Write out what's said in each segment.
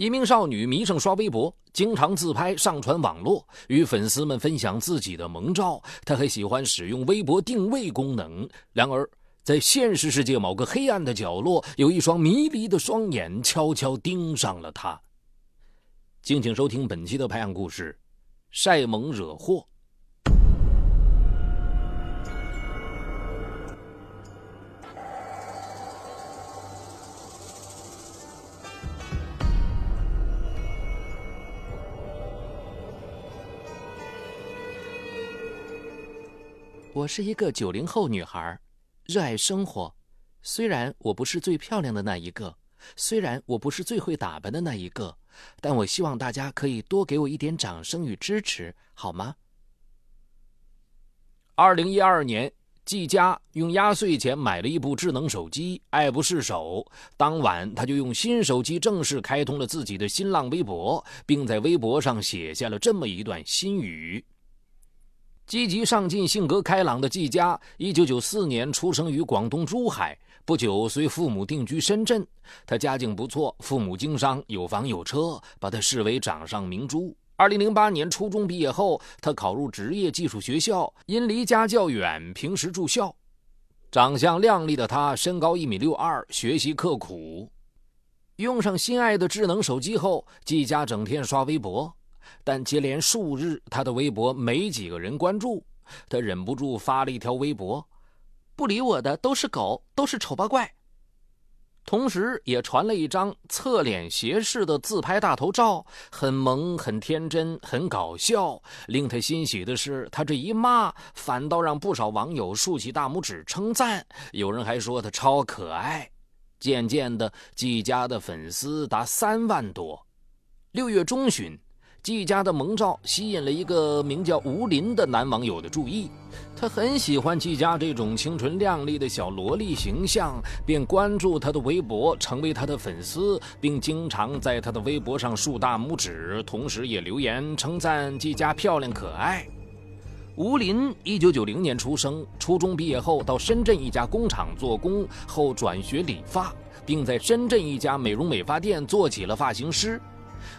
一名少女迷上刷微博，经常自拍上传网络，与粉丝们分享自己的萌照。她还喜欢使用微博定位功能。然而，在现实世界某个黑暗的角落，有一双迷离的双眼悄悄盯上了她。敬请收听本期的拍案故事：晒萌惹祸。我是一个九零后女孩，热爱生活。虽然我不是最漂亮的那一个，虽然我不是最会打扮的那一个，但我希望大家可以多给我一点掌声与支持，好吗？二零一二年，季佳用压岁钱买了一部智能手机，爱不释手。当晚，他就用新手机正式开通了自己的新浪微博，并在微博上写下了这么一段心语。积极上进、性格开朗的季佳，一九九四年出生于广东珠海，不久随父母定居深圳。他家境不错，父母经商，有房有车，把他视为掌上明珠。二零零八年初中毕业后，他考入职业技术学校，因离家较远，平时住校。长相靓丽的他，身高一米六二，学习刻苦。用上心爱的智能手机后，季佳整天刷微博。但接连数日，他的微博没几个人关注，他忍不住发了一条微博：“不理我的都是狗，都是丑八怪。”同时，也传了一张侧脸斜视的自拍大头照，很萌、很天真、很搞笑。令他欣喜的是，他这一骂，反倒让不少网友竖起大拇指称赞，有人还说他超可爱。渐渐的，季家的粉丝达三万多。六月中旬。季家的萌照吸引了一个名叫吴林的男网友的注意，他很喜欢季家这种清纯靓丽的小萝莉形象，便关注他的微博，成为他的粉丝，并经常在他的微博上竖大拇指，同时也留言称赞季家漂亮可爱。吴林一九九零年出生，初中毕业后到深圳一家工厂做工，后转学理发，并在深圳一家美容美发店做起了发型师。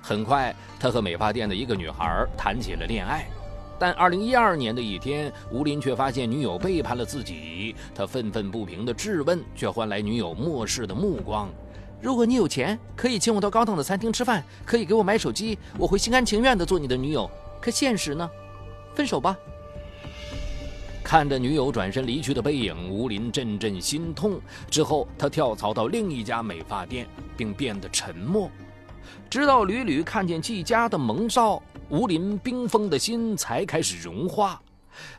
很快，他和美发店的一个女孩谈起了恋爱，但二零一二年的一天，吴林却发现女友背叛了自己。他愤愤不平的质问，却换来女友漠视的目光。如果你有钱，可以请我到高档的餐厅吃饭，可以给我买手机，我会心甘情愿的做你的女友。可现实呢？分手吧。看着女友转身离去的背影，吴林阵阵心痛。之后，他跳槽到另一家美发店，并变得沉默。直到屡屡看见季家的萌照，吴林冰封的心才开始融化。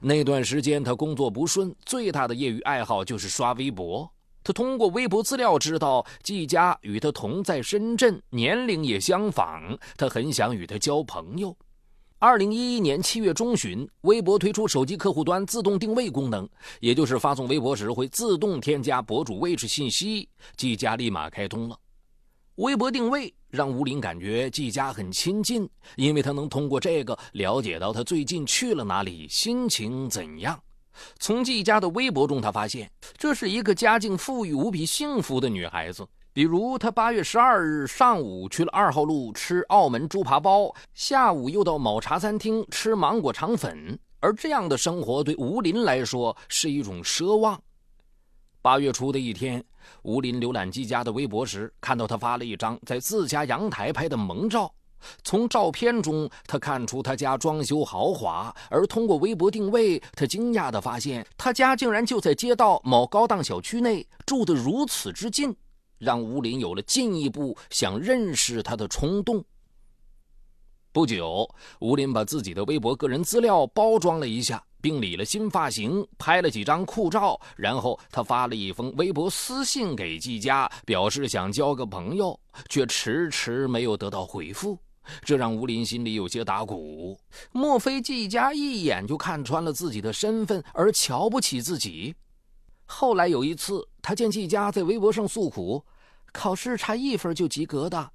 那段时间他工作不顺，最大的业余爱好就是刷微博。他通过微博资料知道季家与他同在深圳，年龄也相仿，他很想与他交朋友。二零一一年七月中旬，微博推出手机客户端自动定位功能，也就是发送微博时会自动添加博主位置信息，季家立马开通了。微博定位让吴林感觉季家很亲近，因为他能通过这个了解到他最近去了哪里，心情怎样。从季家的微博中，他发现这是一个家境富裕、无比幸福的女孩子。比如，她八月十二日上午去了二号路吃澳门猪扒包，下午又到某茶餐厅吃芒果肠粉。而这样的生活对吴林来说是一种奢望。八月初的一天。吴林浏览季家的微博时，看到他发了一张在自家阳台拍的萌照。从照片中，他看出他家装修豪华，而通过微博定位，他惊讶地发现他家竟然就在街道某高档小区内，住得如此之近，让吴林有了进一步想认识他的冲动。不久，吴林把自己的微博个人资料包装了一下。并理了新发型，拍了几张酷照，然后他发了一封微博私信给季家，表示想交个朋友，却迟迟没有得到回复，这让吴林心里有些打鼓。莫非季家一眼就看穿了自己的身份而瞧不起自己？后来有一次，他见季家在微博上诉苦，考试差一分就及格的。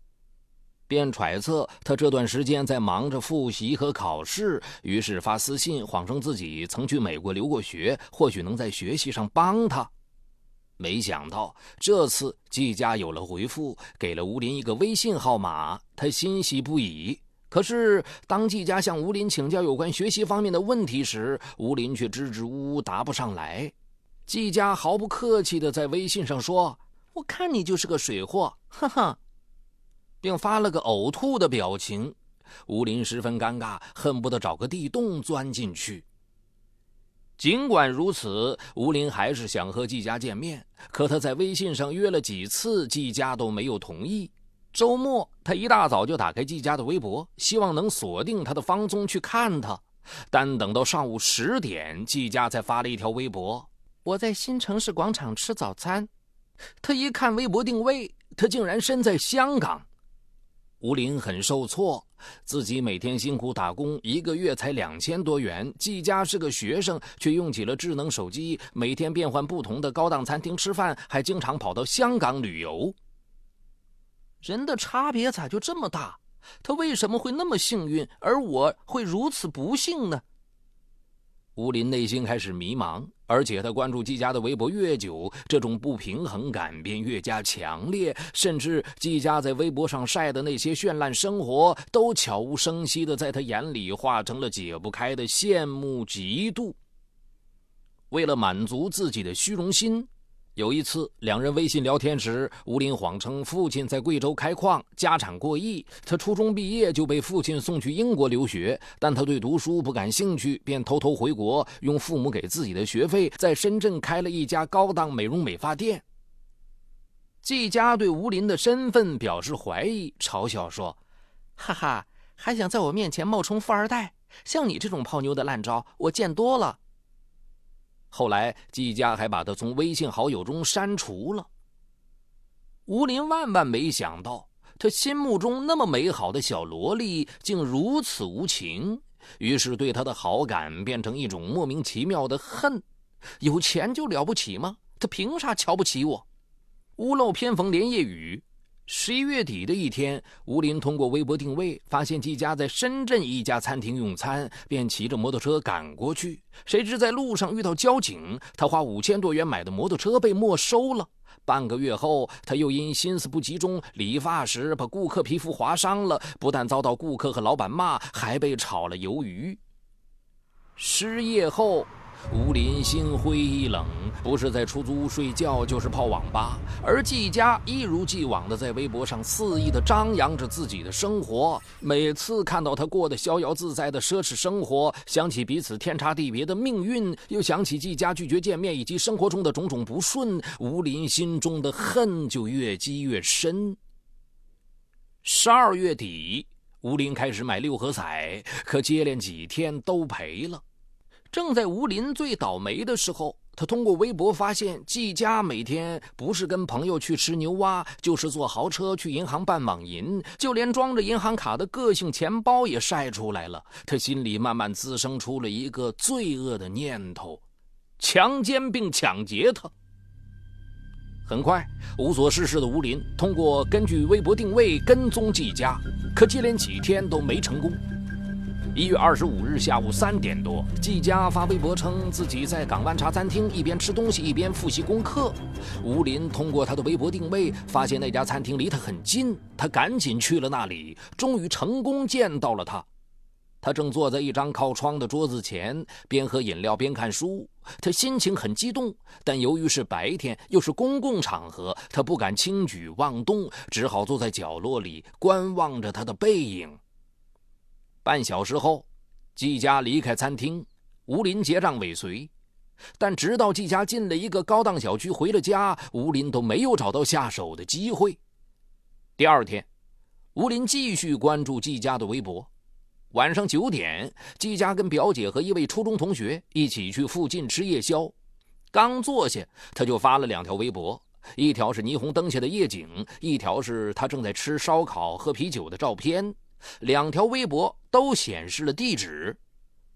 便揣测他这段时间在忙着复习和考试，于是发私信谎称自己曾去美国留过学，或许能在学习上帮他。没想到这次季家有了回复，给了吴林一个微信号码，他欣喜不已。可是当季家向吴林请教有关学习方面的问题时，吴林却支支吾吾答不上来。季家毫不客气地在微信上说：“我看你就是个水货，哈哈。”并发了个呕吐的表情。吴林十分尴尬，恨不得找个地洞钻进去。尽管如此，吴林还是想和季家见面。可他在微信上约了几次，季家都没有同意。周末，他一大早就打开季家的微博，希望能锁定他的芳踪去看他。但等到上午十点，季家才发了一条微博：“我在新城市广场吃早餐。”他一看微博定位，他竟然身在香港。吴林很受挫，自己每天辛苦打工，一个月才两千多元。季家是个学生，却用起了智能手机，每天变换不同的高档餐厅吃饭，还经常跑到香港旅游。人的差别咋就这么大？他为什么会那么幸运，而我会如此不幸呢？吴林内心开始迷茫，而且他关注季家的微博越久，这种不平衡感便越加强烈。甚至季家在微博上晒的那些绚烂生活，都悄无声息的在他眼里化成了解不开的羡慕、嫉妒。为了满足自己的虚荣心。有一次，两人微信聊天时，吴林谎称父亲在贵州开矿，家产过亿。他初中毕业就被父亲送去英国留学，但他对读书不感兴趣，便偷偷回国，用父母给自己的学费，在深圳开了一家高档美容美发店。季家对吴林的身份表示怀疑，嘲笑说：“哈哈，还想在我面前冒充富二代？像你这种泡妞的烂招，我见多了。”后来，季家还把他从微信好友中删除了。吴林万万没想到，他心目中那么美好的小萝莉竟如此无情，于是对他的好感变成一种莫名其妙的恨。有钱就了不起吗？他凭啥瞧不起我？屋漏偏逢连夜雨。十一月底的一天，吴林通过微博定位发现季家在深圳一家餐厅用餐，便骑着摩托车赶过去。谁知在路上遇到交警，他花五千多元买的摩托车被没收了。半个月后，他又因心思不集中理发时把顾客皮肤划伤了，不但遭到顾客和老板骂，还被炒了鱿鱼。失业后。吴林心灰意冷，不是在出租屋睡觉，就是泡网吧。而季家一如既往的在微博上肆意的张扬着自己的生活。每次看到他过得逍遥自在的奢侈生活，想起彼此天差地别的命运，又想起季家拒绝见面以及生活中的种种不顺，吴林心中的恨就越积越深。十二月底，吴林开始买六合彩，可接连几天都赔了。正在吴林最倒霉的时候，他通过微博发现季家每天不是跟朋友去吃牛蛙，就是坐豪车去银行办网银，就连装着银行卡的个性钱包也晒出来了。他心里慢慢滋生出了一个罪恶的念头：强奸并抢劫他。很快，无所事事的吴林通过根据微博定位跟踪季家，可接连几天都没成功。一月二十五日下午三点多，季家发微博称自己在港湾茶餐厅一边吃东西一边复习功课。吴林通过他的微博定位，发现那家餐厅离他很近，他赶紧去了那里，终于成功见到了他。他正坐在一张靠窗的桌子前，边喝饮料边看书。他心情很激动，但由于是白天又是公共场合，他不敢轻举妄动，只好坐在角落里观望着他的背影。半小时后，季家离开餐厅，吴林结账尾随。但直到季家进了一个高档小区，回了家，吴林都没有找到下手的机会。第二天，吴林继续关注季家的微博。晚上九点，季家跟表姐和一位初中同学一起去附近吃夜宵。刚坐下，他就发了两条微博，一条是霓虹灯下的夜景，一条是他正在吃烧烤、喝啤酒的照片。两条微博都显示了地址，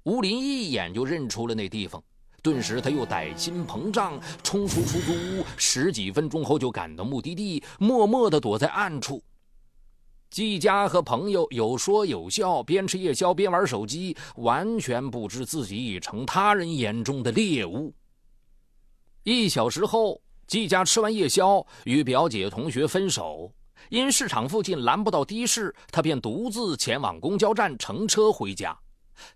吴林一眼就认出了那地方，顿时他又歹心膨胀，冲出出租屋，十几分钟后就赶到目的地，默默地躲在暗处。季家和朋友有说有笑，边吃夜宵边玩手机，完全不知自己已成他人眼中的猎物。一小时后。季家吃完夜宵，与表姐同学分手。因市场附近拦不到的士，他便独自前往公交站乘车回家。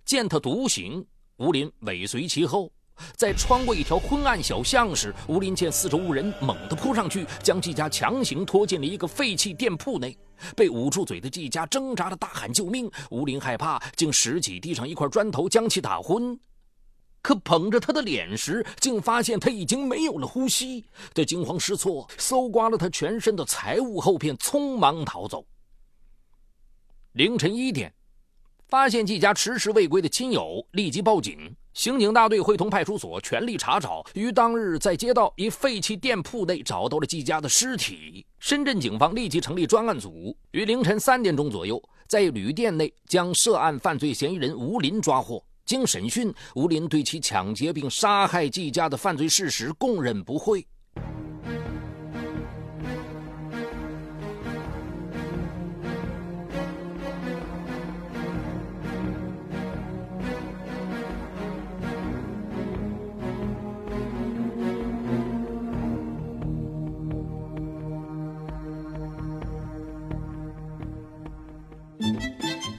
见他独行，吴林尾随其后。在穿过一条昏暗小巷时，吴林见四周无人，猛地扑上去，将季家强行拖进了一个废弃店铺内。被捂住嘴的季家挣扎着大喊救命，吴林害怕，竟拾起地上一块砖头将其打昏。可捧着他的脸时，竟发现他已经没有了呼吸。他惊慌失措，搜刮了他全身的财物后，便匆忙逃走。凌晨一点，发现季家迟迟未归的亲友，立即报警。刑警大队会同派出所全力查找，于当日在街道一废弃店铺内找到了季家的尸体。深圳警方立即成立专案组，于凌晨三点钟左右，在旅店内将涉案犯罪嫌疑人吴林抓获。经审讯，吴林对其抢劫并杀害季家的犯罪事实供认不讳。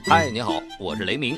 嗨，你好，我是雷鸣。